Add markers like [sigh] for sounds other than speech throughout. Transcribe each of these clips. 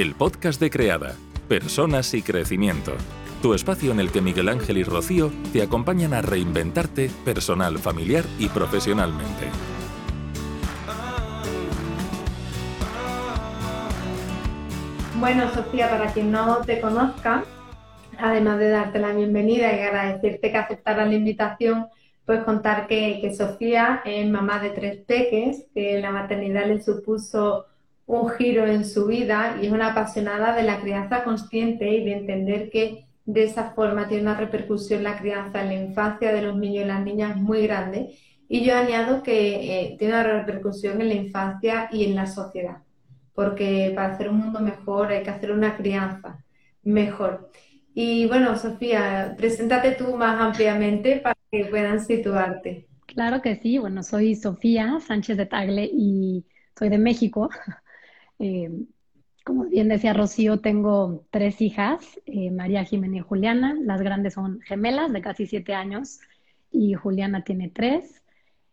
el podcast de Creada, Personas y Crecimiento. Tu espacio en el que Miguel Ángel y Rocío te acompañan a reinventarte personal, familiar y profesionalmente. Bueno, Sofía, para quien no te conozca, además de darte la bienvenida y agradecerte que aceptara la invitación, pues contar que, Sofía es mamá de tres peques, que la maternidad le supuso un giro en su vida y es una apasionada de la crianza consciente y de entender que de esa forma tiene una repercusión la crianza en la infancia de los niños y las niñas muy grande. Y yo añado que eh, tiene una repercusión en la infancia y en la sociedad, porque para hacer un mundo mejor hay que hacer una crianza mejor. Y bueno, Sofía, preséntate tú más ampliamente para que puedan situarte. Claro que sí, bueno, soy Sofía Sánchez de Tagle y soy de México. Eh, como bien decía Rocío, tengo tres hijas, eh, María, Jimena y Juliana. Las grandes son gemelas de casi siete años y Juliana tiene tres.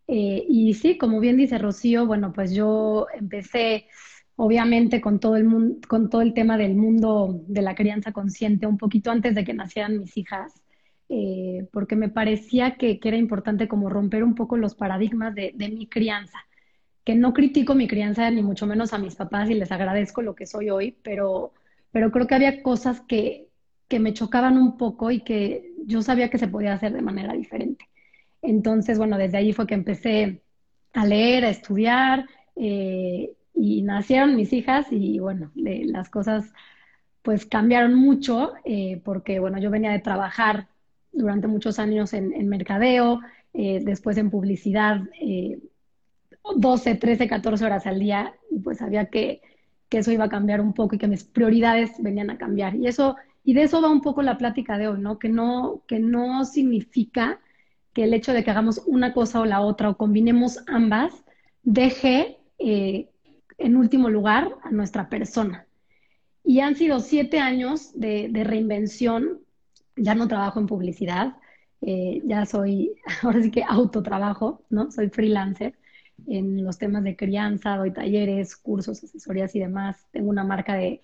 Eh, y sí, como bien dice Rocío, bueno, pues yo empecé obviamente con todo el mundo, con todo el tema del mundo de la crianza consciente un poquito antes de que nacieran mis hijas, eh, porque me parecía que, era importante como romper un poco los paradigmas de, mi crianza, que no critico mi crianza ni mucho menos a mis papás y les agradezco lo que soy hoy, pero, pero creo que había cosas que, que me chocaban un poco y que yo sabía que se podía hacer de manera diferente. Entonces, bueno, desde ahí fue que empecé a leer, a estudiar, eh, y nacieron mis hijas y bueno, las cosas pues cambiaron mucho eh, porque bueno, yo venía de trabajar durante muchos años en, mercadeo, eh, después en publicidad, 12, 13, 14 horas al día y pues sabía que, que eso iba a cambiar un poco y que mis prioridades venían a cambiar. Y eso, y de eso va un poco la plática de hoy, ¿no? Que no, que no significa que el hecho de que hagamos una cosa o la otra o combinemos ambas deje eh, en último lugar a nuestra persona. Y han sido siete años de, reinvención. Ya no trabajo en publicidad, eh, ya soy, [laughs] ahora sí que autotrabajo, ¿no? Soy freelancer en los temas de crianza, doy talleres, cursos, asesorías y demás. Tengo una marca de,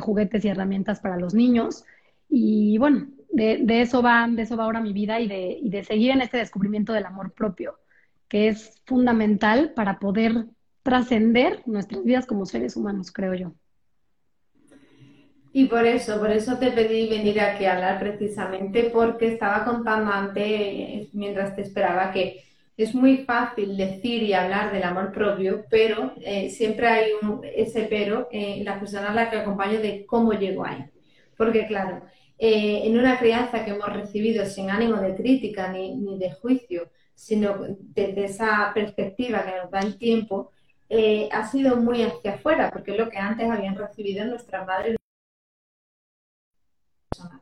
juguetes y herramientas para los niños. Y bueno, de, eso va, de eso va ahora mi vida y de, y de seguir en este descubrimiento del amor propio, que es fundamental para poder trascender nuestras vidas como seres humanos, creo yo. Y por eso, por eso te pedí venir aquí a hablar precisamente porque estaba contando antes, mientras te esperaba, que es muy fácil decir y hablar del amor propio, pero eh, siempre hay un, ese pero en la persona a la que acompaño de cómo llego ahí. Porque claro, eh, en una crianza que hemos recibido sin ánimo de crítica ni, ni de juicio, sino desde esa perspectiva que nos da el tiempo, eh, ha sido muy hacia afuera, porque es lo que antes habían recibido nuestras madres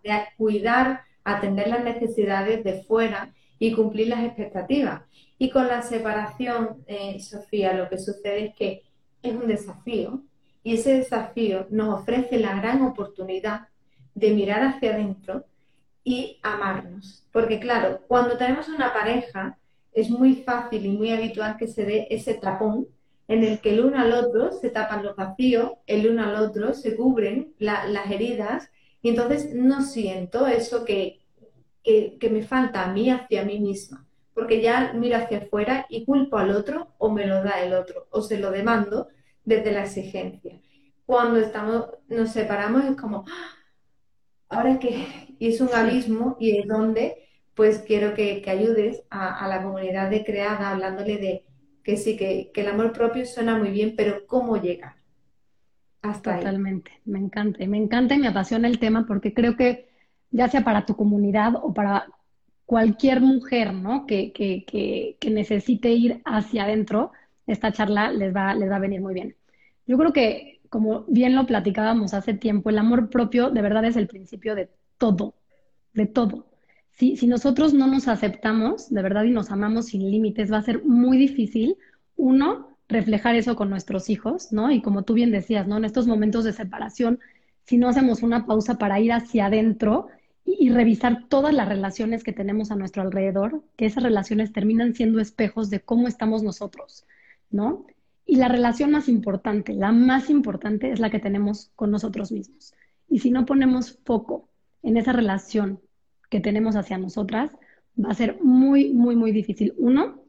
de cuidar, atender las necesidades de fuera y cumplir las expectativas. Y con la separación, eh, Sofía, lo que sucede es que es un desafío y ese desafío nos ofrece la gran oportunidad de mirar hacia adentro y amarnos. Porque claro, cuando tenemos una pareja es muy fácil y muy habitual que se dé ese tapón en el que el uno al otro se tapan los vacíos, el uno al otro se cubren las heridas y entonces no siento eso que, que, me falta a mí hacia mí misma, porque ya miro hacia afuera y culpo al otro o me lo da el otro o se lo demando desde la exigencia. Cuando estamos, nos separamos es como, ¡ah! ahora que, y es un abismo y es donde pues quiero que, ayudes a, a la comunidad de creada hablándole de que sí, que, el amor propio suena muy bien, pero ¿cómo llegar? Hasta Totalmente, me encanta. Me encanta y me apasiona el tema porque creo que ya sea para tu comunidad o para cualquier mujer, ¿no? Que, que, que, necesite ir hacia adentro, esta charla les va, les va a venir muy bien. Yo creo que, como bien lo platicábamos hace tiempo, el amor propio de verdad es el principio de todo, de todo si, nosotros no nos aceptamos de verdad y nos amamos sin límites, va a ser muy difícil, uno, reflejar eso con nuestros hijos, ¿no? Y como tú bien decías, ¿no? En estos momentos de separación, si no hacemos una pausa para ir hacia adentro y, revisar todas las relaciones que tenemos a nuestro alrededor, que esas relaciones terminan siendo espejos de cómo estamos nosotros, ¿no? Y la relación más importante, la más importante es la que tenemos con nosotros mismos. Y si no ponemos foco en esa relación que tenemos hacia nosotras, va a ser muy, muy, muy difícil. Uno,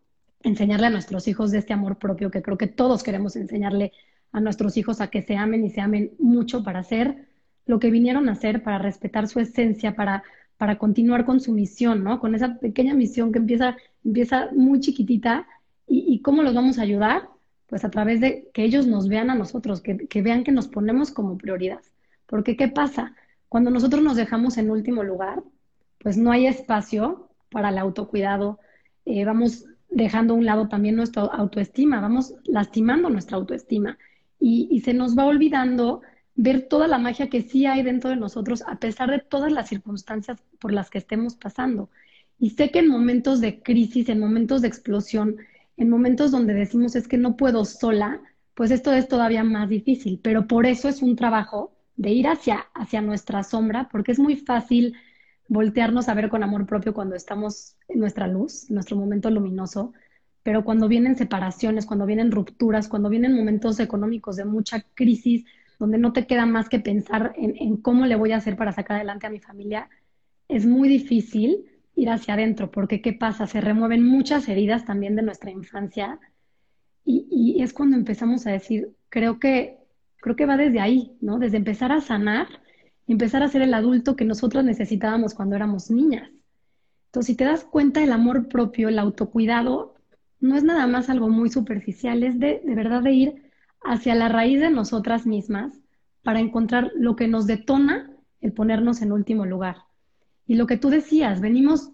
enseñarle a nuestros hijos de este amor propio, que creo que todos queremos enseñarle a nuestros hijos a que se amen y se amen mucho para hacer lo que vinieron a hacer, para respetar su esencia, para, para continuar con su misión, ¿no? Con esa pequeña misión que empieza, empieza muy chiquitita. ¿Y, cómo los vamos a ayudar? Pues a través de que ellos nos vean a nosotros, que, que vean que nos ponemos como prioridad. Porque ¿qué pasa? Cuando nosotros nos dejamos en último lugar, pues no hay espacio para el autocuidado. Eh, vamos dejando a un lado también nuestra autoestima, vamos lastimando nuestra autoestima y, se nos va olvidando ver toda la magia que sí hay dentro de nosotros a pesar de todas las circunstancias por las que estemos pasando. Y sé que en momentos de crisis, en momentos de explosión, en momentos donde decimos es que no puedo sola, pues esto es todavía más difícil, pero por eso es un trabajo de ir hacia, hacia nuestra sombra, porque es muy fácil voltearnos a ver con amor propio cuando estamos en nuestra luz, en nuestro momento luminoso, pero cuando vienen separaciones, cuando vienen rupturas, cuando vienen momentos económicos de mucha crisis, donde no te queda más que pensar en, cómo le voy a hacer para sacar adelante a mi familia, es muy difícil ir hacia adentro, porque ¿qué pasa? Se remueven muchas heridas también de nuestra infancia y, y, es cuando empezamos a decir, creo que, creo que va desde ahí, ¿no? Desde empezar a sanar, empezar a ser el adulto que nosotros necesitábamos cuando éramos niñas. Entonces, si te das cuenta, el amor propio, el autocuidado, no es nada más algo muy superficial, es de, de verdad de ir hacia la raíz de nosotras mismas para encontrar lo que nos detona el ponernos en último lugar. Y lo que tú decías, venimos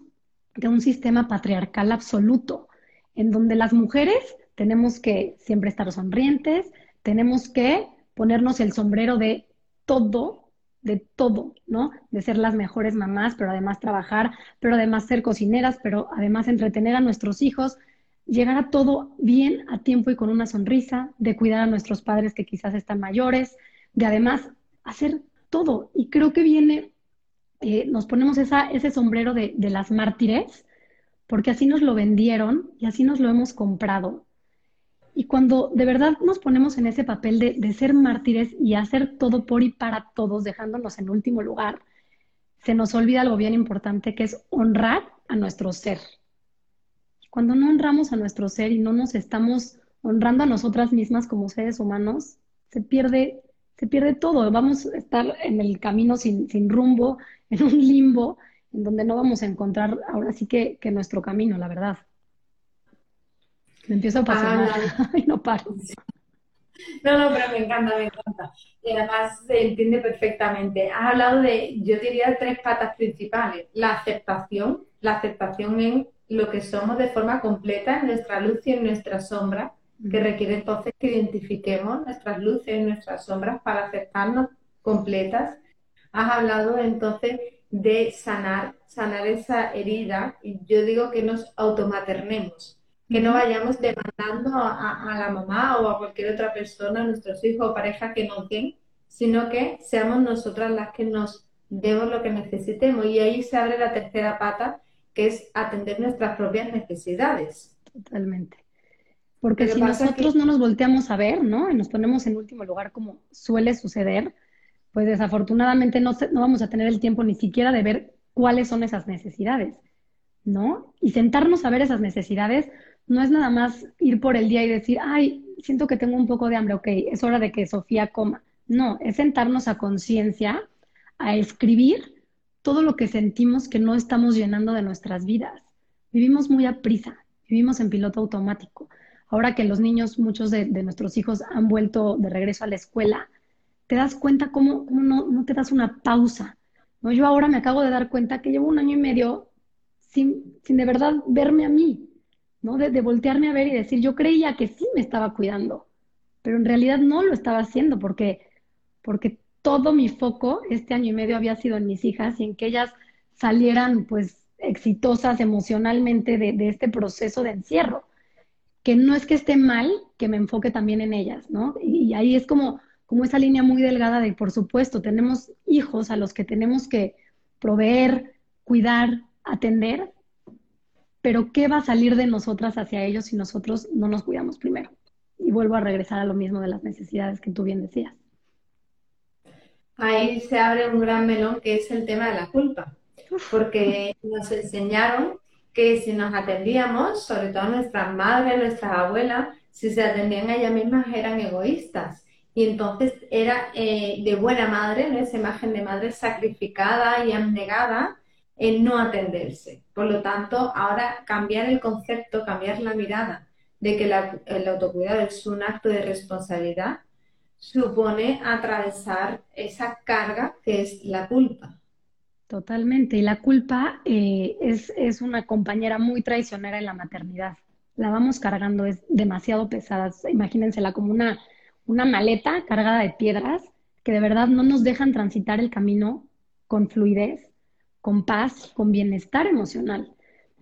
de un sistema patriarcal absoluto, en donde las mujeres tenemos que siempre estar sonrientes, tenemos que ponernos el sombrero de todo, de todo, ¿no? De ser las mejores mamás, pero además trabajar, pero además ser cocineras, pero además entretener a nuestros hijos, llegar a todo bien, a tiempo y con una sonrisa, de cuidar a nuestros padres que quizás están mayores, de además hacer todo. Y creo que viene eh, nos ponemos ese sombrero de, de, las mártires, porque así nos lo vendieron y así nos lo hemos comprado. Y cuando de verdad nos ponemos en ese papel de, de ser mártires y hacer todo por y para todos, dejándonos en último lugar, se nos olvida algo bien importante que es honrar a nuestro ser. Cuando no honramos a nuestro ser y no nos estamos honrando a nosotras mismas como seres humanos, se pierde se pierde todo. Vamos a estar en el camino sin, sin rumbo, [laughs] en un limbo, en donde no vamos a encontrar ahora sí que, que nuestro camino, la verdad. Me empiezo a apasionar ah, [laughs] y no paro. No, no, pero me encanta, me encanta. Y además se entiende perfectamente. Has hablado de, yo diría, tres patas principales. La aceptación, la aceptación en lo que somos de forma completa, en nuestra luz y en nuestra sombra que requiere entonces que identifiquemos nuestras luces y nuestras sombras para aceptarnos completas. Has hablado entonces de sanar, sanar esa herida, y yo digo que nos automaternemos, que no vayamos demandando a, a, la mamá o a cualquier otra persona, a nuestros hijos o pareja que nos den, sino que seamos nosotras las que nos demos lo que necesitemos. Y ahí se abre la tercera pata, que es atender nuestras propias necesidades. Totalmente. Porque si nosotros no nos volteamos a ver, ¿no? Y nos ponemos en último lugar como suele suceder, pues desafortunadamente no, no vamos a tener el tiempo ni siquiera de ver cuáles son esas necesidades, ¿no? Y sentarnos a ver esas necesidades no es nada más ir por el día y decir, ay, siento que tengo un poco de hambre, ok, es hora de que Sofía coma. No, es sentarnos a conciencia, a escribir todo lo que sentimos que no estamos llenando de nuestras vidas. Vivimos muy a prisa, vivimos en piloto automático ahora que los niños, muchos de, nuestros hijos han vuelto de regreso a la escuela, te das cuenta cómo, no, te das una pausa. ¿no? Yo ahora me acabo de dar cuenta que llevo un año y medio sin, sin de verdad verme a mí, ¿no? De, de, voltearme a ver y decir, yo creía que sí me estaba cuidando, pero en realidad no lo estaba haciendo porque, porque todo mi foco este año y medio había sido en mis hijas y en que ellas salieran pues exitosas emocionalmente de, este proceso de encierro que no es que esté mal que me enfoque también en ellas, ¿no? Y, ahí es como, como esa línea muy delgada de, por supuesto, tenemos hijos a los que tenemos que proveer, cuidar, atender, pero ¿qué va a salir de nosotras hacia ellos si nosotros no nos cuidamos primero? y vuelvo a regresar a lo mismo de las necesidades que tú bien decías. Ahí se abre un gran melón que es el tema de la culpa, porque nos enseñaron que si nos atendíamos, sobre todo nuestras madres, nuestras abuelas, si se atendían a ellas mismas eran egoístas. Y entonces era eh, de buena madre, esa imagen de madre sacrificada y abnegada en no atenderse. Por lo tanto, ahora cambiar el concepto, cambiar la mirada de que el autocuidado es un acto de responsabilidad, supone atravesar esa carga que es la culpa. Totalmente. Y la culpa eh, es, es, una compañera muy traicionera en la maternidad. La vamos cargando, es demasiado pesada. Imagínensela como una, una maleta cargada de piedras que de verdad no nos dejan transitar el camino con fluidez, con paz, con bienestar emocional.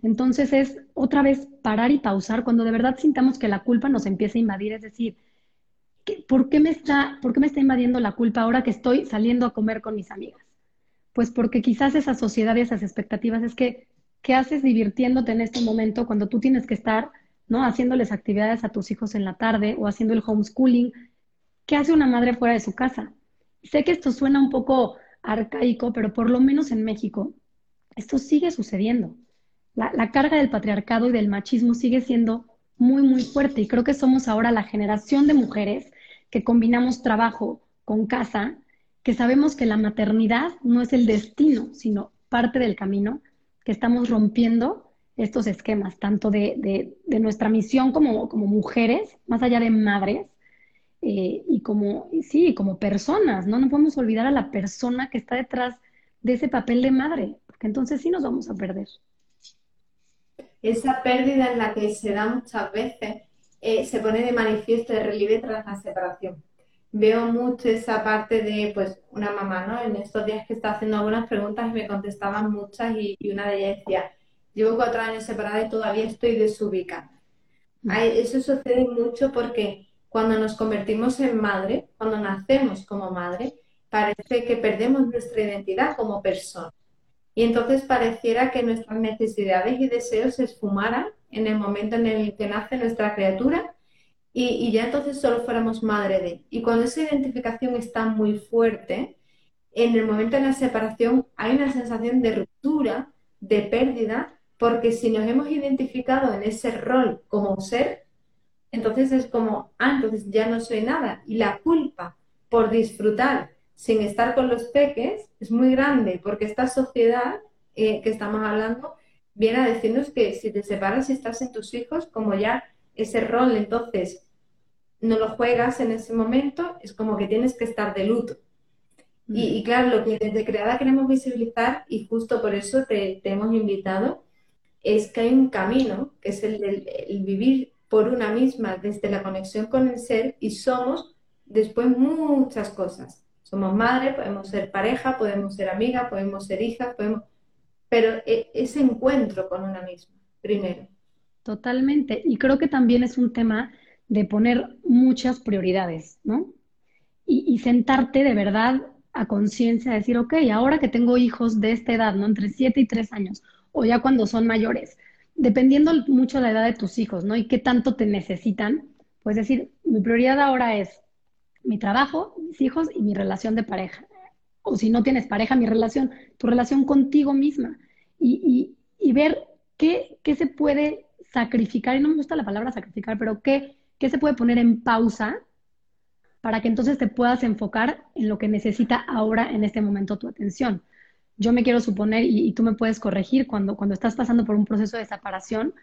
Entonces es otra vez parar y pausar cuando de verdad sintamos que la culpa nos empieza a invadir, es decir, ¿por qué me está, por qué me está invadiendo la culpa ahora que estoy saliendo a comer con mis amigas? Pues porque quizás esa sociedad y esas expectativas es que, ¿qué haces divirtiéndote en este momento cuando tú tienes que estar, ¿no? Haciéndoles actividades a tus hijos en la tarde o haciendo el homeschooling. ¿Qué hace una madre fuera de su casa? Sé que esto suena un poco arcaico, pero por lo menos en México, esto sigue sucediendo. La carga del patriarcado y del machismo sigue siendo muy, muy fuerte. Y creo que somos ahora la generación de mujeres que combinamos trabajo con casa que sabemos que la maternidad no es el destino, sino parte del camino, que estamos rompiendo estos esquemas, tanto de, nuestra misión como, como, mujeres, más allá de madres, eh, y como, sí, como personas, ¿no? No podemos olvidar a la persona que está detrás de ese papel de madre, porque entonces sí nos vamos a perder. Esa pérdida en la que se da muchas veces eh, se pone de manifiesto de relieve tras la separación veo mucho esa parte de, pues, una mamá, ¿no? En estos días que estaba haciendo algunas preguntas y me contestaban muchas y, una de ellas decía, llevo cuatro años separada y todavía estoy desubicada. Eso sucede mucho porque cuando nos convertimos en madre, cuando nacemos como madre, parece que perdemos nuestra identidad como persona. Y entonces pareciera que nuestras necesidades y deseos se esfumaran en el momento en el que nace nuestra criatura y, ya entonces solo fuéramos madre de. Y cuando esa identificación está muy fuerte, en el momento de la separación hay una sensación de ruptura, de pérdida, porque si nos hemos identificado en ese rol como ser, entonces es como, ah, entonces ya no soy nada. Y la culpa por disfrutar sin estar con los peques es muy grande, porque esta sociedad eh, que estamos hablando viene a decirnos que si te separas y estás en tus hijos, como ya ese rol entonces no lo juegas en ese momento, es como que tienes que estar de luto. Y, claro, lo que desde Creada queremos visibilizar, y justo por eso te, hemos invitado, es que hay un camino, que es el vivir por una misma desde la conexión con el ser, y somos después muchas cosas. Somos madre, podemos ser pareja, podemos ser amiga, podemos ser hija, podemos... pero e, ese encuentro con una misma, primero. Totalmente. Y creo que también es un tema de poner muchas prioridades, ¿no? Y, sentarte de verdad a conciencia, decir, ok, ahora que tengo hijos de esta edad, ¿no? Entre 7 y 3 años, o ya cuando son mayores, dependiendo mucho de la edad de tus hijos, ¿no? Y qué tanto te necesitan, pues decir, mi prioridad ahora es mi trabajo, mis hijos y mi relación de pareja. O si no tienes pareja, mi relación, tu relación contigo misma. Y, y, y ver qué, qué se puede sacrificar, y no me gusta la palabra sacrificar, pero qué ¿Qué se puede poner en pausa para que entonces te puedas enfocar en lo que necesita ahora en este momento tu atención? Yo me quiero suponer, y, tú me puedes corregir, cuando, cuando estás pasando por un proceso de separación,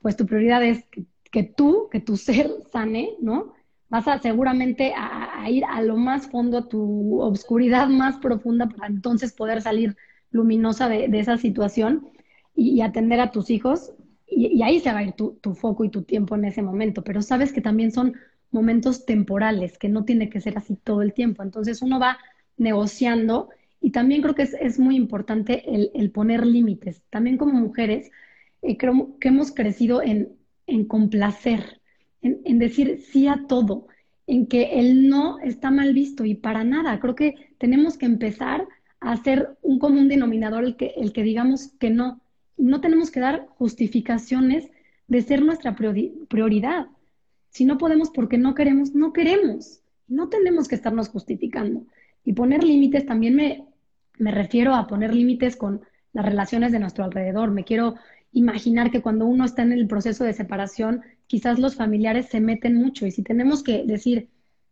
pues tu prioridad es que, tú, que tu ser sane, ¿no? Vas a seguramente a, ir a lo más fondo, a tu obscuridad más profunda para entonces poder salir luminosa de, esa situación y, atender a tus hijos y, ahí se va a ir tu, foco y tu tiempo en ese momento, pero sabes que también son momentos temporales, que no tiene que ser así todo el tiempo. Entonces uno va negociando y también creo que es, muy importante el, poner límites. También como mujeres, eh, creo que hemos crecido en, complacer, en, decir sí a todo, en que el no está mal visto y para nada. Creo que tenemos que empezar a hacer un común denominador el que, el que digamos que no no tenemos que dar justificaciones de ser nuestra prioridad. Si no podemos porque no queremos, no queremos. No tenemos que estarnos justificando. Y poner límites también me, me refiero a poner límites con las relaciones de nuestro alrededor. Me quiero imaginar que cuando uno está en el proceso de separación, quizás los familiares se meten mucho y si tenemos que decir,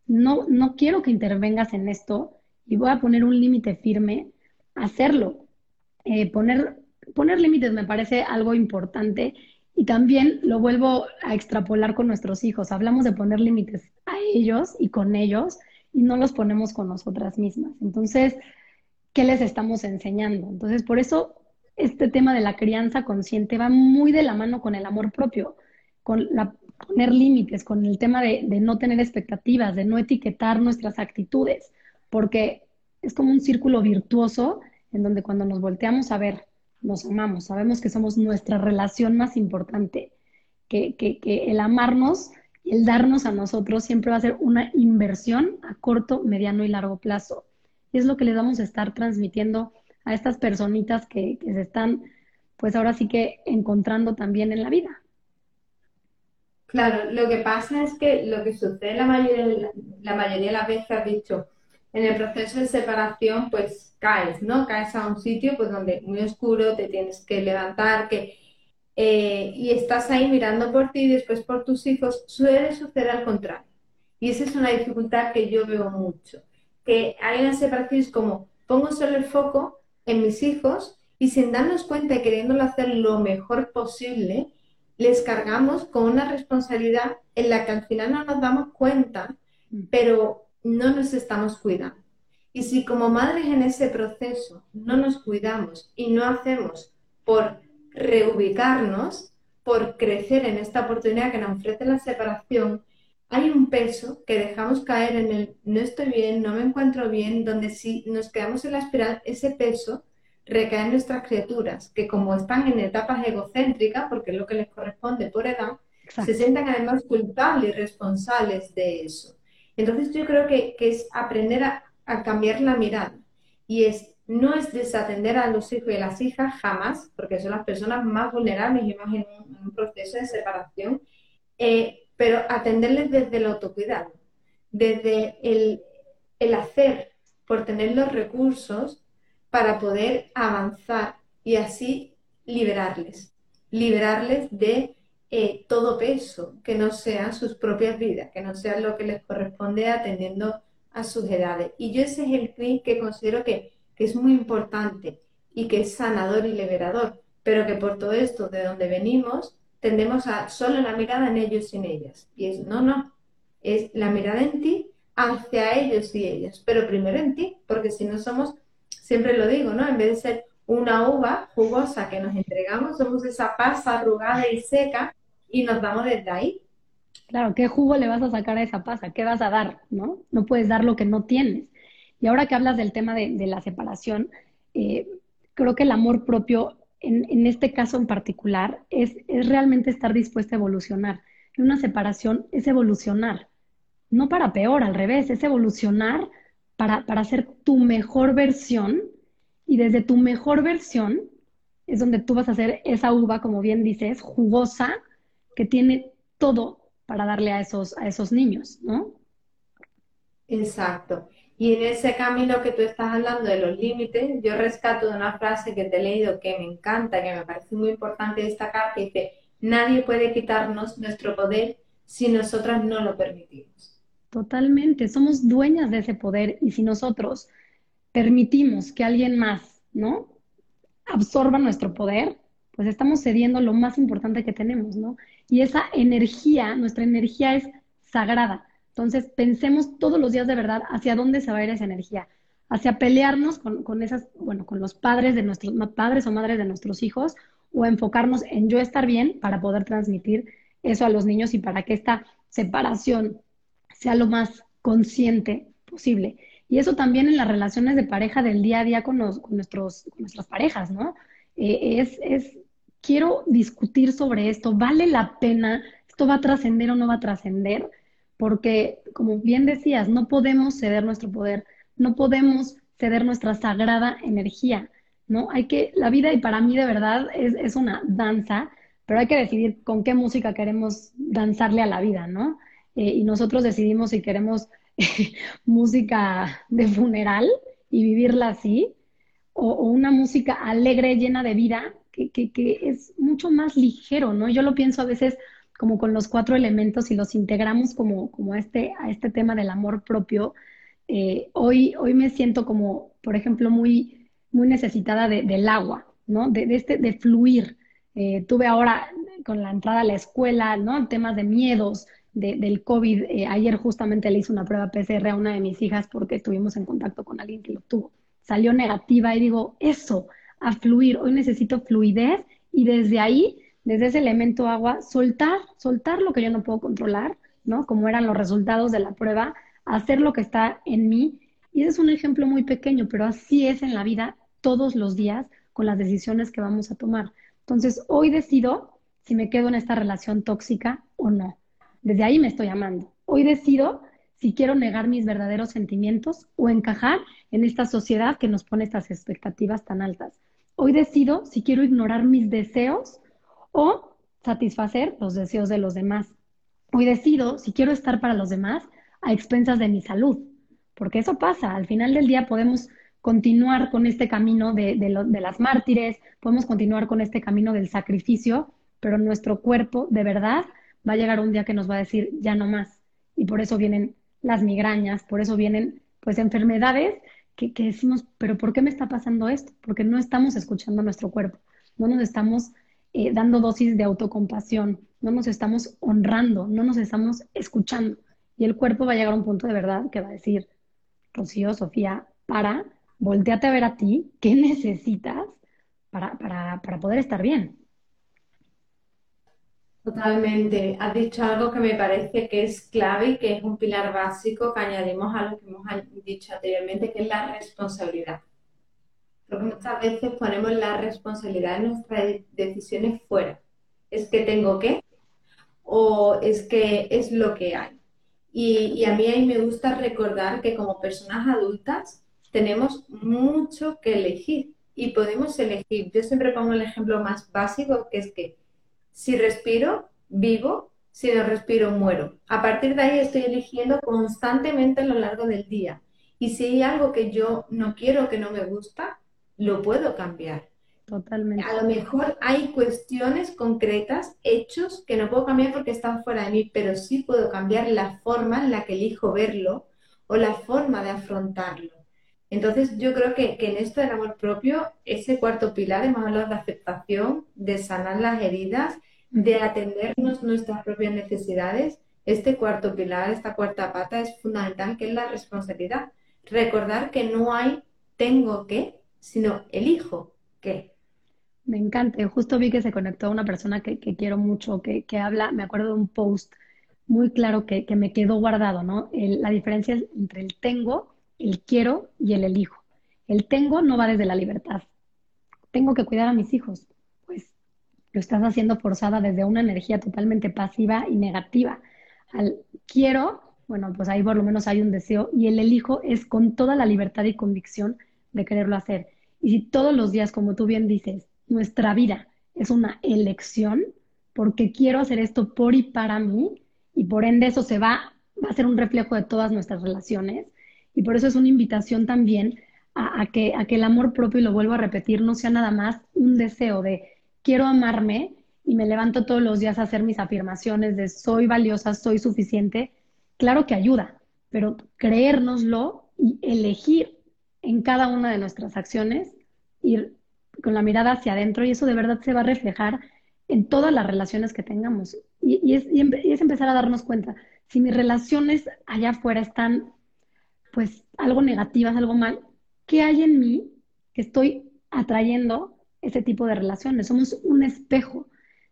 no, no quiero que intervengas en esto y voy a poner un límite firme, hacerlo. Eh, poner, poner límites me parece algo importante y también lo vuelvo a extrapolar con nuestros hijos. Hablamos de poner límites a ellos y con ellos y no los ponemos con nosotras mismas. Entonces, ¿qué les estamos enseñando? Entonces, por eso este tema de la crianza consciente va muy de la mano con el amor propio, con la, poner límites, con el tema de, no tener expectativas, de no etiquetar nuestras actitudes, porque es como un círculo virtuoso en donde cuando nos volteamos a ver, nos amamos, sabemos que somos nuestra relación más importante, que, el amarnos el darnos a nosotros siempre va a ser una inversión a corto, mediano y largo plazo. Y es lo que les vamos a estar transmitiendo a estas personitas que, se están, pues ahora sí que encontrando también en la vida. Claro, lo que pasa es que lo que sucede la mayoría, la mayoría de las veces, has dicho, en el proceso de separación, pues caes, ¿no? Caes a un sitio pues donde muy oscuro, te tienes que levantar, que, eh, y estás ahí mirando por ti y después por tus hijos, suele suceder al contrario. Y esa es una dificultad que yo veo mucho, que hay una separación es como, pongo solo el foco en mis hijos y sin darnos cuenta y queriéndolo hacer lo mejor posible, les cargamos con una responsabilidad en la que al final no nos damos cuenta, mm. pero no nos estamos cuidando. Y si como madres en ese proceso no nos cuidamos y no hacemos por reubicarnos, por crecer en esta oportunidad que nos ofrece la separación, hay un peso que dejamos caer en el no estoy bien, no me encuentro bien, donde si nos quedamos en la espiral, ese peso recae en nuestras criaturas, que como están en etapas egocéntricas, porque es lo que les corresponde por edad, se sientan además culpables y responsables de eso. Entonces yo creo que, es aprender a, cambiar la mirada y es no es desatender a los hijos y a las hijas jamás, porque son las personas más vulnerables y más en un, proceso de separación, eh, pero atenderles desde el autocuidado, desde el, hacer por tener los recursos para poder avanzar y así liberarles, liberarles de eh, todo peso, que no sean sus propias vidas, que no sea lo que les corresponde atendiendo a sus edades. Y yo ese es el fin que considero que, que es muy importante y que es sanador y liberador, pero que por todo esto de donde venimos tendemos a solo la mirada en ellos y en ellas. Y es, no, no, es la mirada en ti hacia ellos y ellas, pero primero en ti, porque si no somos, siempre lo digo, ¿no? En vez de ser una uva jugosa que nos entregamos, somos esa pasa arrugada y seca y nos damos desde ahí. Claro, ¿qué jugo le vas a sacar a esa pasa? ¿Qué vas a dar? ¿No? No puedes dar lo que no tienes. Y ahora que hablas del tema de, la separación, eh, creo que el amor propio en, este caso en particular, es, realmente estar dispuesta a evolucionar. Y una separación es evolucionar, no para peor, al revés, es evolucionar para, para ser tu mejor versión y desde tu mejor versión es donde tú vas a hacer esa uva, como bien dices, jugosa, que tiene todo para darle a esos, a esos niños, ¿no? Exacto. Y en ese camino que tú estás hablando de los límites, yo rescato de una frase que te he leído que me encanta, que me parece muy importante destacar, que dice, nadie puede quitarnos nuestro poder si nosotras no lo permitimos. Totalmente, somos dueñas de ese poder y si nosotros permitimos que alguien más, ¿no? Absorba nuestro poder, pues estamos cediendo lo más importante que tenemos, ¿no? Y esa energía, nuestra energía es sagrada. Entonces, pensemos todos los días de verdad hacia dónde se va a ir esa energía, hacia pelearnos con, esas, bueno, con los padres de nuestros padres o madres de nuestros hijos, o enfocarnos en yo estar bien para poder transmitir eso a los niños y para que esta separación sea lo más consciente posible. Y eso también en las relaciones de pareja del día a día con, nuestros, nuestras parejas, ¿no? Eh, es, es, quiero discutir sobre esto, ¿vale la pena? ¿Esto va a trascender o no va a trascender? porque, como bien decías, no podemos ceder nuestro poder, no podemos ceder nuestra sagrada energía, ¿no? Hay que, la vida y para mí de verdad es, es una danza, pero hay que decidir con qué música queremos danzarle a la vida, ¿no? Eh, y nosotros decidimos si queremos [laughs] música de funeral y vivirla así, o, una música alegre, llena de vida, que, que, es mucho más ligero, ¿no? Yo lo pienso a veces como con los cuatro elementos y los integramos como, como a, este, este tema del amor propio. Eh, hoy, hoy me siento como, por ejemplo, muy, muy necesitada del agua, ¿no? De, este, de fluir. Eh, tuve ahora con la entrada a la escuela, ¿no? Temas de miedos, del COVID. Eh, ayer justamente le hice una prueba PCR a una de mis hijas porque estuvimos en contacto con alguien que lo tuvo. Salió negativa y digo, eso, a fluir. Hoy necesito fluidez y desde ahí, desde ese elemento agua, soltar, soltar lo que yo no puedo controlar, ¿no? Como eran los resultados de la prueba, hacer lo que está en mí. Y ese es un ejemplo muy pequeño, pero así es en la vida todos los días con las decisiones que vamos a tomar. Entonces, hoy decido si me quedo en esta relación tóxica o no. Desde ahí me estoy amando. Hoy decido si quiero negar mis verdaderos sentimientos o encajar en esta sociedad que nos pone estas expectativas tan altas. Hoy decido si quiero ignorar mis deseos o satisfacer los deseos de los demás. Hoy decido si quiero estar para los demás a expensas de mi salud, porque eso pasa. Al final del día podemos continuar con este camino de, de las mártires, podemos continuar con este camino del sacrificio, pero nuestro cuerpo de verdad va a llegar un día que nos va a decir ya no más. Y por eso vienen las migrañas, por eso vienen pues enfermedades que, decimos, pero ¿por qué me está pasando esto? Porque no estamos escuchando nuestro cuerpo, no nos estamos eh, dando dosis de autocompasión, no nos estamos honrando, no nos estamos escuchando. Y el cuerpo va a llegar a un punto de verdad que va a decir, Rocío, Sofía, para, volteate a ver a ti, ¿qué [laughs] necesitas para, para, para poder estar bien? Totalmente. Has dicho algo que me parece que es clave y que es un pilar básico que añadimos a lo que hemos dicho anteriormente, que es la responsabilidad. Porque muchas veces ponemos la responsabilidad de nuestras decisiones fuera. Es que tengo que o es que es lo que hay. Y, y a mí ahí me gusta recordar que como personas adultas tenemos mucho que elegir y podemos elegir. Yo siempre pongo el ejemplo más básico, que es que si respiro, vivo. Si no respiro, muero. A partir de ahí estoy eligiendo constantemente a lo largo del día. Y si hay algo que yo no quiero, que no me gusta, lo puedo cambiar. Totalmente. A lo mejor hay cuestiones concretas, hechos que no puedo cambiar porque están fuera de mí, pero sí puedo cambiar la forma en la que elijo verlo o la forma de afrontarlo. Entonces, yo creo que, en esto del amor propio, ese cuarto pilar, hemos hablado de aceptación, de sanar las heridas, de atendernos nuestras propias necesidades. Este cuarto pilar, esta cuarta pata es fundamental, que es la responsabilidad. Recordar que no hay tengo que, sino elijo que. Me encanta. Justo vi que se conectó a una persona que, quiero mucho, que, habla, me acuerdo de un post muy claro que, me quedó guardado, ¿no? la diferencia entre el tengo el quiero y el elijo. El tengo no va desde la libertad. Tengo que cuidar a mis hijos. Lo estás haciendo forzada desde una energía totalmente pasiva y negativa. Al quiero, bueno, pues ahí por lo menos hay un deseo y el elijo es con toda la libertad y convicción de quererlo hacer. Y si todos los días, como tú bien dices, nuestra vida es una elección, porque quiero hacer esto por y para mí, y por ende eso se va, va a ser un reflejo de todas nuestras relaciones, y por eso es una invitación también a, que, a que el amor propio, y lo vuelvo a repetir, no sea nada más un deseo de quiero amarme y me levanto todos los días a hacer mis afirmaciones de soy valiosa, soy suficiente. Claro que ayuda, pero creérnoslo y elegir en cada una de nuestras acciones, ir con la mirada hacia adentro y eso de verdad se va a reflejar en todas las relaciones que tengamos. Y, es, y es, empezar a darnos cuenta, si mis relaciones allá afuera están pues algo negativas, algo mal, ¿qué hay en mí que estoy atrayendo ese tipo de relaciones? Somos un espejo.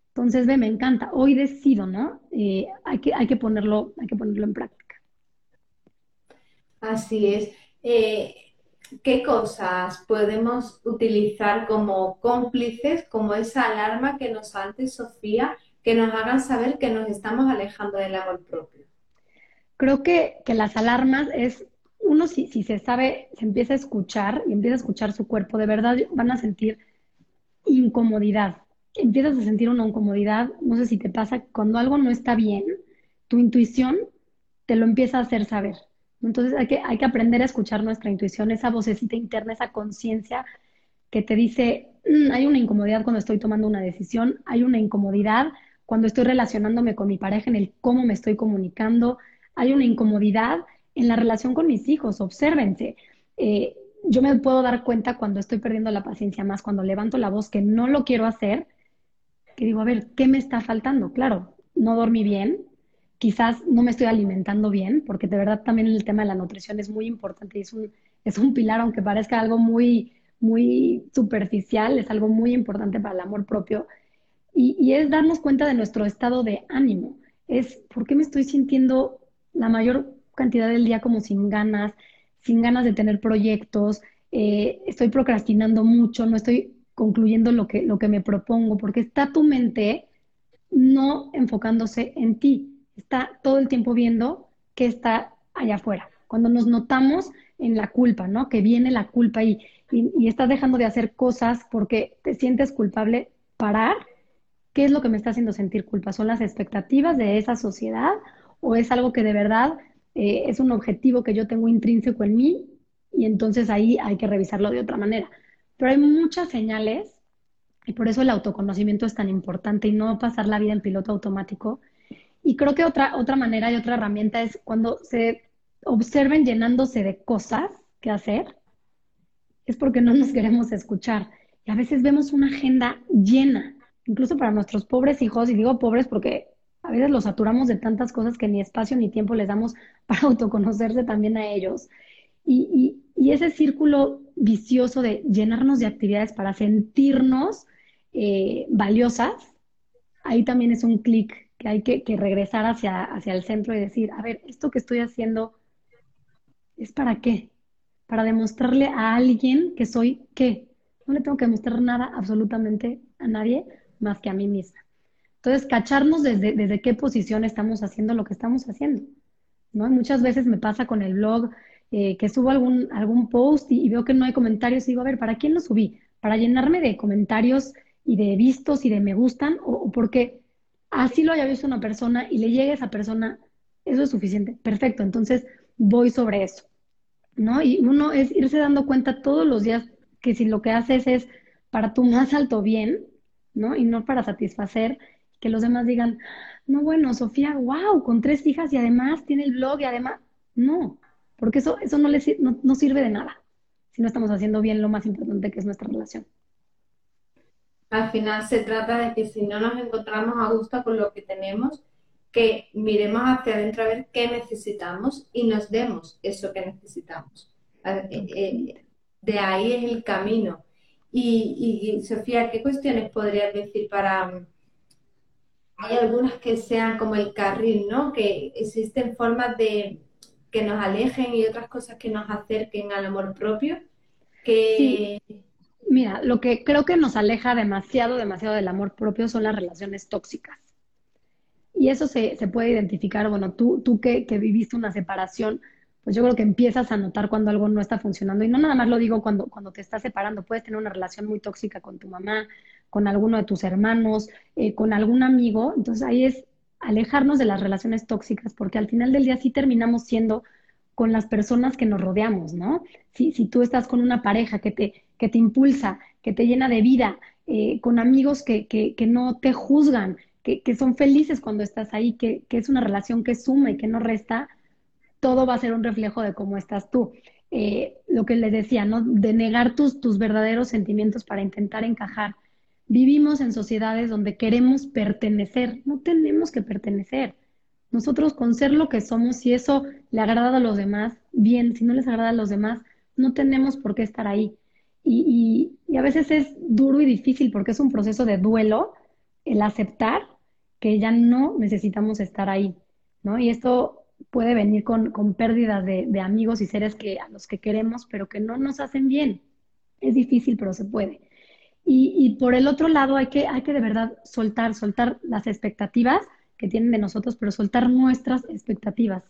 Entonces, ve, me encanta. Hoy decido, ¿no? Eh, hay, que, hay, que ponerlo, hay que ponerlo en práctica. Así es. Eh, ¿Qué cosas podemos utilizar como cómplices, como esa alarma que nos antes, Sofía, que nos hagan saber que nos estamos alejando del amor propio? Creo que, que las alarmas es uno si, si se sabe, se empieza a escuchar y empieza a escuchar su cuerpo, de verdad van a sentir incomodidad. Empiezas a sentir una incomodidad, no sé si te pasa, cuando algo no está bien, tu intuición te lo empieza a hacer saber. Entonces hay que, hay que aprender a escuchar nuestra intuición, esa vocecita interna, esa conciencia que te dice, mm, hay una incomodidad cuando estoy tomando una decisión, hay una incomodidad cuando estoy relacionándome con mi pareja en el cómo me estoy comunicando, hay una incomodidad en la relación con mis hijos, obsérvense. Eh, yo me puedo dar cuenta cuando estoy perdiendo la paciencia más, cuando levanto la voz que no lo quiero hacer, que digo, a ver, ¿qué me está faltando? Claro, no dormí bien, quizás no me estoy alimentando bien, porque de verdad también el tema de la nutrición es muy importante y es un, es un pilar, aunque parezca algo muy, muy superficial, es algo muy importante para el amor propio. Y, es darnos cuenta de nuestro estado de ánimo. Es por qué me estoy sintiendo la mayor cantidad del día como sin ganas, sin ganas de tener proyectos, eh, estoy procrastinando mucho, no estoy concluyendo lo que, lo que me propongo, porque está tu mente no enfocándose en ti, está todo el tiempo viendo qué está allá afuera. Cuando nos notamos en la culpa, ¿no? Que viene la culpa y, y, y estás dejando de hacer cosas porque te sientes culpable, parar ¿Qué es lo que me está haciendo sentir culpa? ¿Son las expectativas de esa sociedad o es algo que de verdad eh, es un objetivo que yo tengo intrínseco en mí y entonces ahí hay que revisarlo de otra manera? Pero hay muchas señales y por eso el autoconocimiento es tan importante y no pasar la vida en piloto automático. Y creo que otra, otra manera y otra herramienta es cuando se observen llenándose de cosas que hacer, es porque no nos queremos escuchar. Y a veces vemos una agenda llena incluso para nuestros pobres hijos, y digo pobres porque a veces los saturamos de tantas cosas que ni espacio ni tiempo les damos [laughs] para autoconocerse también a ellos. Y, ese círculo vicioso de llenarnos de actividades para sentirnos eh, valiosas, ahí también es un clic que hay que, que, regresar hacia, hacia el centro y decir, a ver, esto que estoy haciendo es para qué? Para demostrarle a alguien que soy qué. No le tengo que demostrar nada absolutamente a nadie más que a mí misma. Entonces, cacharnos desde, desde qué posición estamos haciendo lo que estamos haciendo. ¿no? muchas veces me pasa con el blog eh, que subo algún, algún post y, veo que no hay comentarios y digo, a ver, ¿para quién lo subí? ¿Para llenarme de comentarios y de vistos y de me gustan? ¿O, porque así lo haya visto una persona y le llegue a esa persona? Eso es suficiente. Perfecto. Entonces, voy sobre eso. ¿no? Y uno es irse dando cuenta todos los días que si lo que haces es para tu más alto bien, ¿no? Y no para satisfacer que los demás digan, no, bueno, Sofía, wow, con tres hijas y además tiene el blog y además, no, porque eso, eso no, le, no, sirve de nada si no estamos haciendo bien lo más importante que es nuestra relación. Al final se trata de que si no nos encontramos a gusto con lo que tenemos, que miremos hacia adentro a ver qué necesitamos y nos demos eso que necesitamos. Eh, eh, de ahí es el camino. Y, Sofía, ¿qué cuestiones podrías decir para... Hay algunas que sean como el carril, ¿no? Que existen formas de que nos alejen y otras cosas que nos acerquen al amor propio. Que... Mira, lo que creo que nos aleja demasiado, demasiado del amor propio son las relaciones tóxicas. Y eso se, se puede identificar, bueno, tú, tú que, que viviste una separación, pues yo creo que empiezas a notar cuando algo no está funcionando. Y no nada más lo digo cuando, cuando te estás separando, puedes tener una relación muy tóxica con tu mamá, con alguno de tus hermanos, eh, con algún amigo. Entonces ahí es alejarnos de las relaciones tóxicas, porque al final del día sí terminamos siendo con las personas que nos rodeamos, ¿no? Si, tú estás con una pareja que te, que te impulsa, que te llena de vida, eh, con amigos que, que, que, no te juzgan, que, que son felices cuando estás ahí, que, que es una relación que suma y que no resta, todo va a ser un reflejo de cómo estás tú. Eh, lo que les decía, ¿no? De negar tus, tus verdaderos sentimientos para intentar encajar. Vivimos en sociedades donde queremos pertenecer, no tenemos que pertenecer. Nosotros con ser lo que somos, si eso le agrada a los demás, bien, si no les agrada a los demás, no tenemos por qué estar ahí. Y, a veces es duro y difícil porque es un proceso de duelo el aceptar que ya no necesitamos estar ahí, ¿no? Y esto puede venir con, con pérdidas de, amigos y seres que, a los que queremos, pero que no nos hacen bien. Es difícil, pero se puede. Y, por el otro lado, hay que, hay que de verdad soltar, soltar las expectativas que tienen de nosotros, pero soltar nuestras expectativas.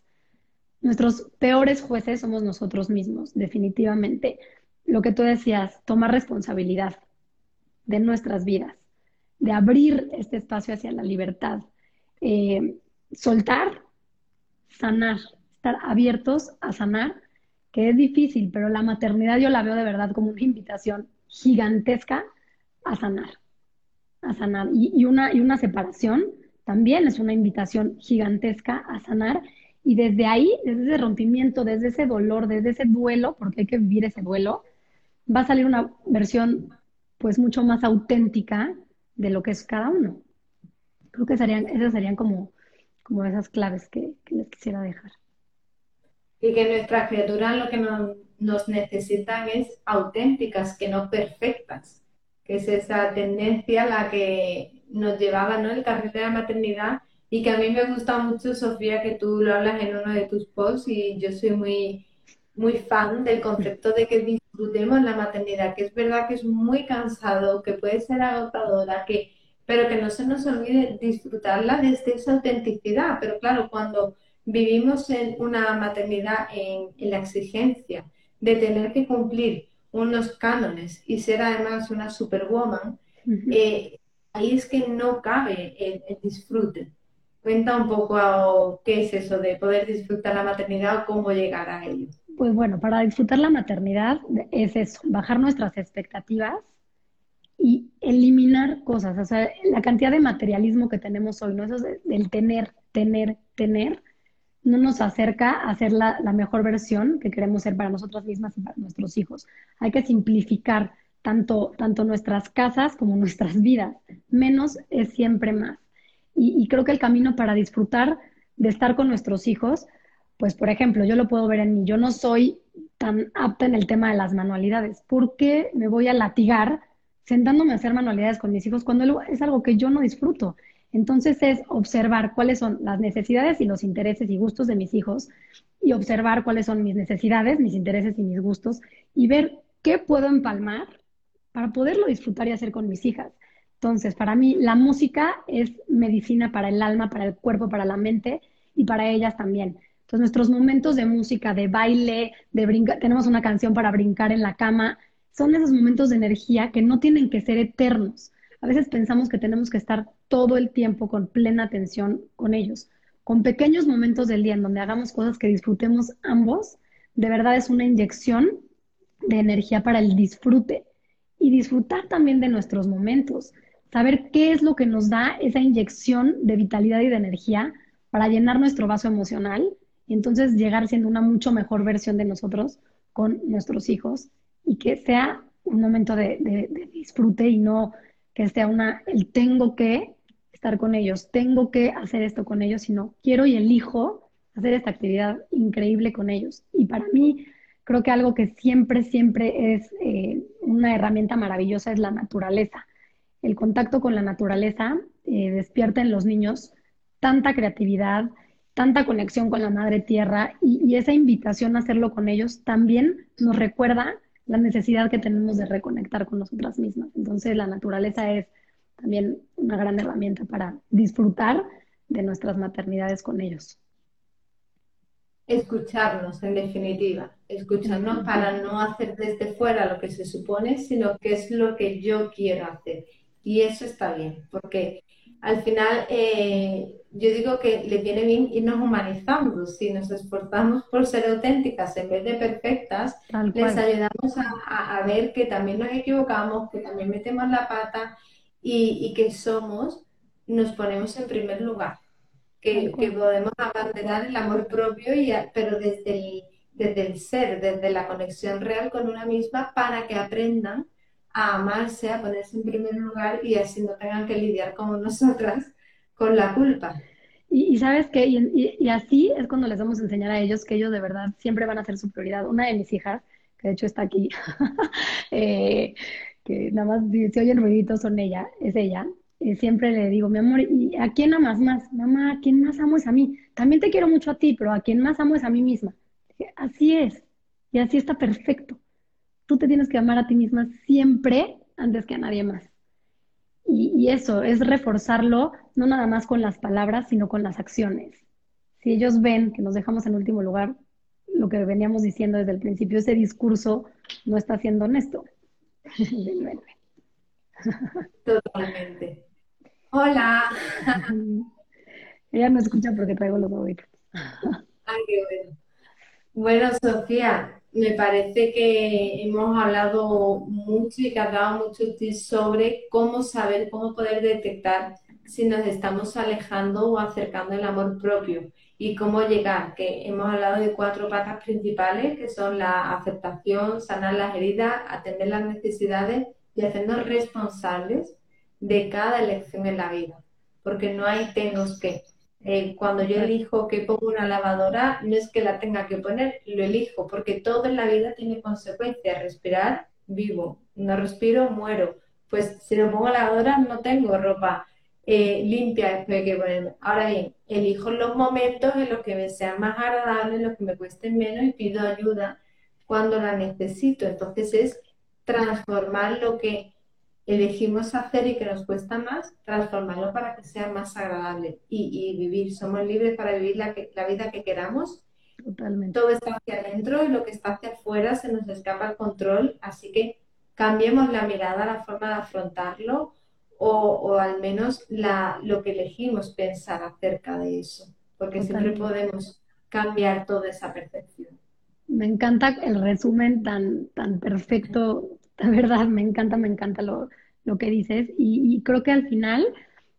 Nuestros peores jueces somos nosotros mismos, definitivamente. Lo que tú decías, tomar responsabilidad de nuestras vidas, de abrir este espacio hacia la libertad, eh, soltar sanar, estar abiertos a sanar, que es difícil, pero la maternidad yo la veo de verdad como una invitación gigantesca a sanar, a sanar. Y, una, y una separación también es una invitación gigantesca a sanar. Y desde ahí, desde ese rompimiento, desde ese dolor, desde ese duelo, porque hay que vivir ese duelo, va a salir una versión pues mucho más auténtica de lo que es cada uno. Creo que serían, esas serían como, como esas claves que, les quisiera dejar. Y que nuestras criaturas lo que nos, necesitan es auténticas, que no perfectas, que es esa tendencia la que nos llevaba ¿no? el carril de la maternidad y que a mí me gusta mucho, Sofía, que tú lo hablas en uno de tus posts y yo soy muy, muy fan del concepto de que disfrutemos la maternidad, que es verdad que es muy cansado, que puede ser agotadora, que pero que no se nos olvide disfrutarla desde esa autenticidad. Pero claro, cuando vivimos en una maternidad en, la exigencia de tener que cumplir unos cánones y ser además una superwoman, eh, ahí es que no cabe el, disfrute. Cuenta un poco qué es eso de poder disfrutar la maternidad o cómo llegar a ello. Pues bueno, para disfrutar la maternidad es eso, bajar nuestras expectativas y eliminar cosas, o sea, la cantidad de materialismo que tenemos hoy, ¿no? Eso del tener, tener, tener, no nos acerca a ser la, la, mejor versión que queremos ser para nosotras mismas y para nuestros hijos. Hay que simplificar tanto, tanto nuestras casas como nuestras vidas. Menos es siempre más. Y, y creo que el camino para disfrutar de estar con nuestros hijos, pues por ejemplo, yo lo puedo ver en mí, yo no soy tan apta en el tema de las manualidades. ¿Por qué me voy a latigar? sentándome a hacer manualidades con mis hijos cuando es algo que yo no disfruto. Entonces es observar cuáles son las necesidades y los intereses y gustos de mis hijos y observar cuáles son mis necesidades, mis intereses y mis gustos y ver qué puedo empalmar para poderlo disfrutar y hacer con mis hijas. Entonces, para mí la música es medicina para el alma, para el cuerpo, para la mente y para ellas también. Entonces, nuestros momentos de música, de baile, de tenemos una canción para brincar en la cama, son esos momentos de energía que no tienen que ser eternos. A veces pensamos que tenemos que estar todo el tiempo con plena atención con ellos. Con pequeños momentos del día en donde hagamos cosas que disfrutemos ambos, de verdad es una inyección de energía para el disfrute y disfrutar también de nuestros momentos. Saber qué es lo que nos da esa inyección de vitalidad y de energía para llenar nuestro vaso emocional y entonces llegar siendo una mucho mejor versión de nosotros con nuestros hijos y que sea un momento de, disfrute y no que sea una, el tengo que estar con ellos, tengo que hacer esto con ellos, sino quiero y elijo hacer esta actividad increíble con ellos. Y para mí, creo que algo que siempre, siempre es eh, una herramienta maravillosa es la naturaleza. El contacto con la naturaleza eh, despierta en los niños tanta creatividad, tanta conexión con la madre tierra y, y esa invitación a hacerlo con ellos también nos recuerda la necesidad que tenemos de reconectar con nosotras mismas. Entonces la naturaleza es también una gran herramienta para disfrutar de nuestras maternidades con ellos. Escucharnos, en definitiva, escucharnos para no hacer desde fuera lo que se supone, sino que es lo que yo quiero hacer. Y eso está bien, porque al final eh, yo digo que le viene bien irnos humanizando. Si nos esforzamos por ser auténticas en vez de perfectas, les ayudamos a, ver que también nos equivocamos, que también metemos la pata y, que somos, nos ponemos en primer lugar. Que, podemos abandonar el amor propio, y, pero desde el, desde el ser, desde la conexión real con una misma, para que aprendan a amarse, a ponerse en primer lugar y así no tengan que lidiar como nosotras con la culpa. Y, sabes qué, y, así es cuando les vamos a enseñar a ellos que ellos de verdad siempre van a ser su prioridad. Una de mis hijas, que de hecho está aquí, [laughs] eh, que nada más si, oyen ruiditos son ella, es ella, eh, siempre le digo, mi amor, ¿y a quién amas más? Mamá, ¿a quién más amo es a mí? También te quiero mucho a ti, pero a quien más amo es a mí misma. Así es, y así está perfecto. Tú te tienes que amar a ti misma siempre antes que a nadie más. Y, eso es reforzarlo no nada más con las palabras, sino con las acciones. Si ellos ven que nos dejamos en último lugar, lo que veníamos diciendo desde el principio, ese discurso no está siendo honesto. [laughs] Totalmente. Hola. [laughs] Ella me escucha porque traigo los oídos. Ay, qué bueno. Bueno, Sofía, me parece que hemos hablado mucho y que has dado muchos tips sobre cómo saber, cómo poder detectar si nos estamos alejando o acercando el amor propio y cómo llegar, que hemos hablado de cuatro patas principales, que son la aceptación, sanar las heridas, atender las necesidades y hacernos responsables de cada elección en la vida, porque no hay tengo que. Eh, cuando yo elijo que pongo una lavadora, no es que la tenga que poner, lo elijo, porque todo en la vida tiene consecuencias. Respirar, vivo. No respiro, muero. Pues si lo pongo lavadora, no tengo ropa eh, limpia después que ponerme. Ahora bien, elijo los momentos en los que me sean más agradables, en los que me cuesten menos y pido ayuda cuando la necesito. Entonces es transformar lo que elegimos hacer y que nos cuesta más, transformarlo para que sea más agradable y, vivir. Somos libres para vivir la, la vida que queramos. Totalmente. Todo está hacia adentro y lo que está hacia afuera se nos escapa el control, así que cambiemos la mirada, la forma de afrontarlo o, al menos la, lo que elegimos pensar acerca de eso, porque siempre podemos cambiar toda esa percepción. Me encanta el resumen tan, tan perfecto, [laughs] de verdad, me encanta, me encanta lo, que dices y, creo que al final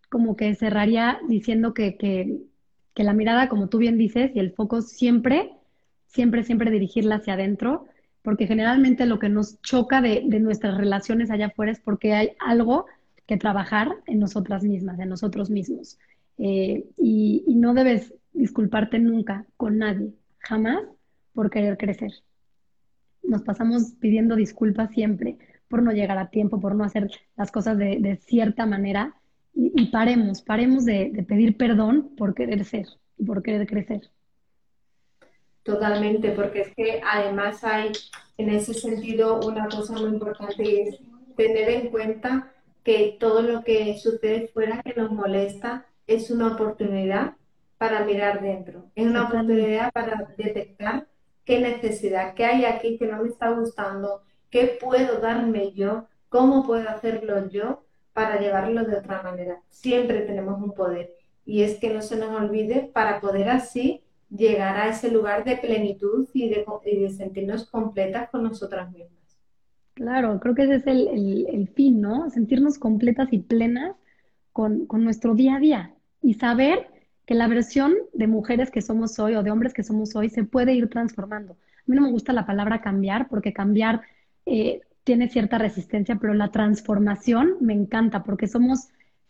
como que cerraría diciendo que, que, que, la mirada, como tú bien dices, y el foco siempre, siempre, siempre dirigirla hacia adentro, porque generalmente lo que nos choca de, de nuestras relaciones allá afuera es porque hay algo que trabajar en nosotras mismas, en nosotros mismos. Eh, y, no debes disculparte nunca con nadie, jamás por querer crecer. Nos pasamos pidiendo disculpas siempre por no llegar a tiempo, por no hacer las cosas de, cierta manera. Y, paremos, paremos de, de pedir perdón por querer ser y por querer crecer. Totalmente, porque es que además hay en ese sentido una cosa muy importante y es tener en cuenta que todo lo que sucede fuera que nos molesta es una oportunidad para mirar dentro, es una oportunidad para detectar qué necesidad, qué hay aquí que no me está gustando, qué puedo darme yo, cómo puedo hacerlo yo para llevarlo de otra manera. Siempre tenemos un poder y es que no se nos olvide para poder así llegar a ese lugar de plenitud y de, sentirnos completas con nosotras mismas. Claro, creo que ese es el, fin, ¿no? Sentirnos completas y plenas con, nuestro día a día y saber que la versión de mujeres que somos hoy o de hombres que somos hoy se puede ir transformando. A mí no me gusta la palabra cambiar porque cambiar eh, tiene cierta resistencia, pero la transformación me encanta porque somos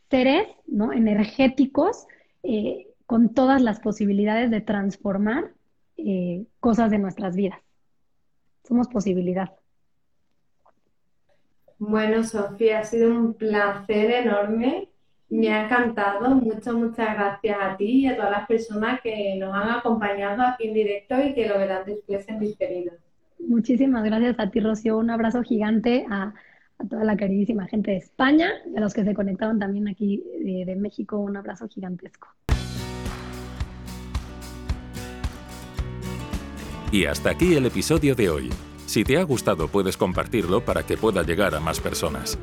seres ¿no? energéticos eh, con todas las posibilidades de transformar eh, cosas de nuestras vidas. Somos posibilidad. Bueno, Sofía, ha sido un placer enorme. Me ha encantado. Muchas, muchas gracias a ti y a todas las personas que nos han acompañado aquí en directo y que lo verán después en diferido. Muchísimas gracias a ti, Rocío. Un abrazo gigante a, toda la queridísima gente de España y a los que se conectaron también aquí de, de México. Un abrazo gigantesco. Y hasta aquí el episodio de hoy. Si te ha gustado puedes compartirlo para que pueda llegar a más personas.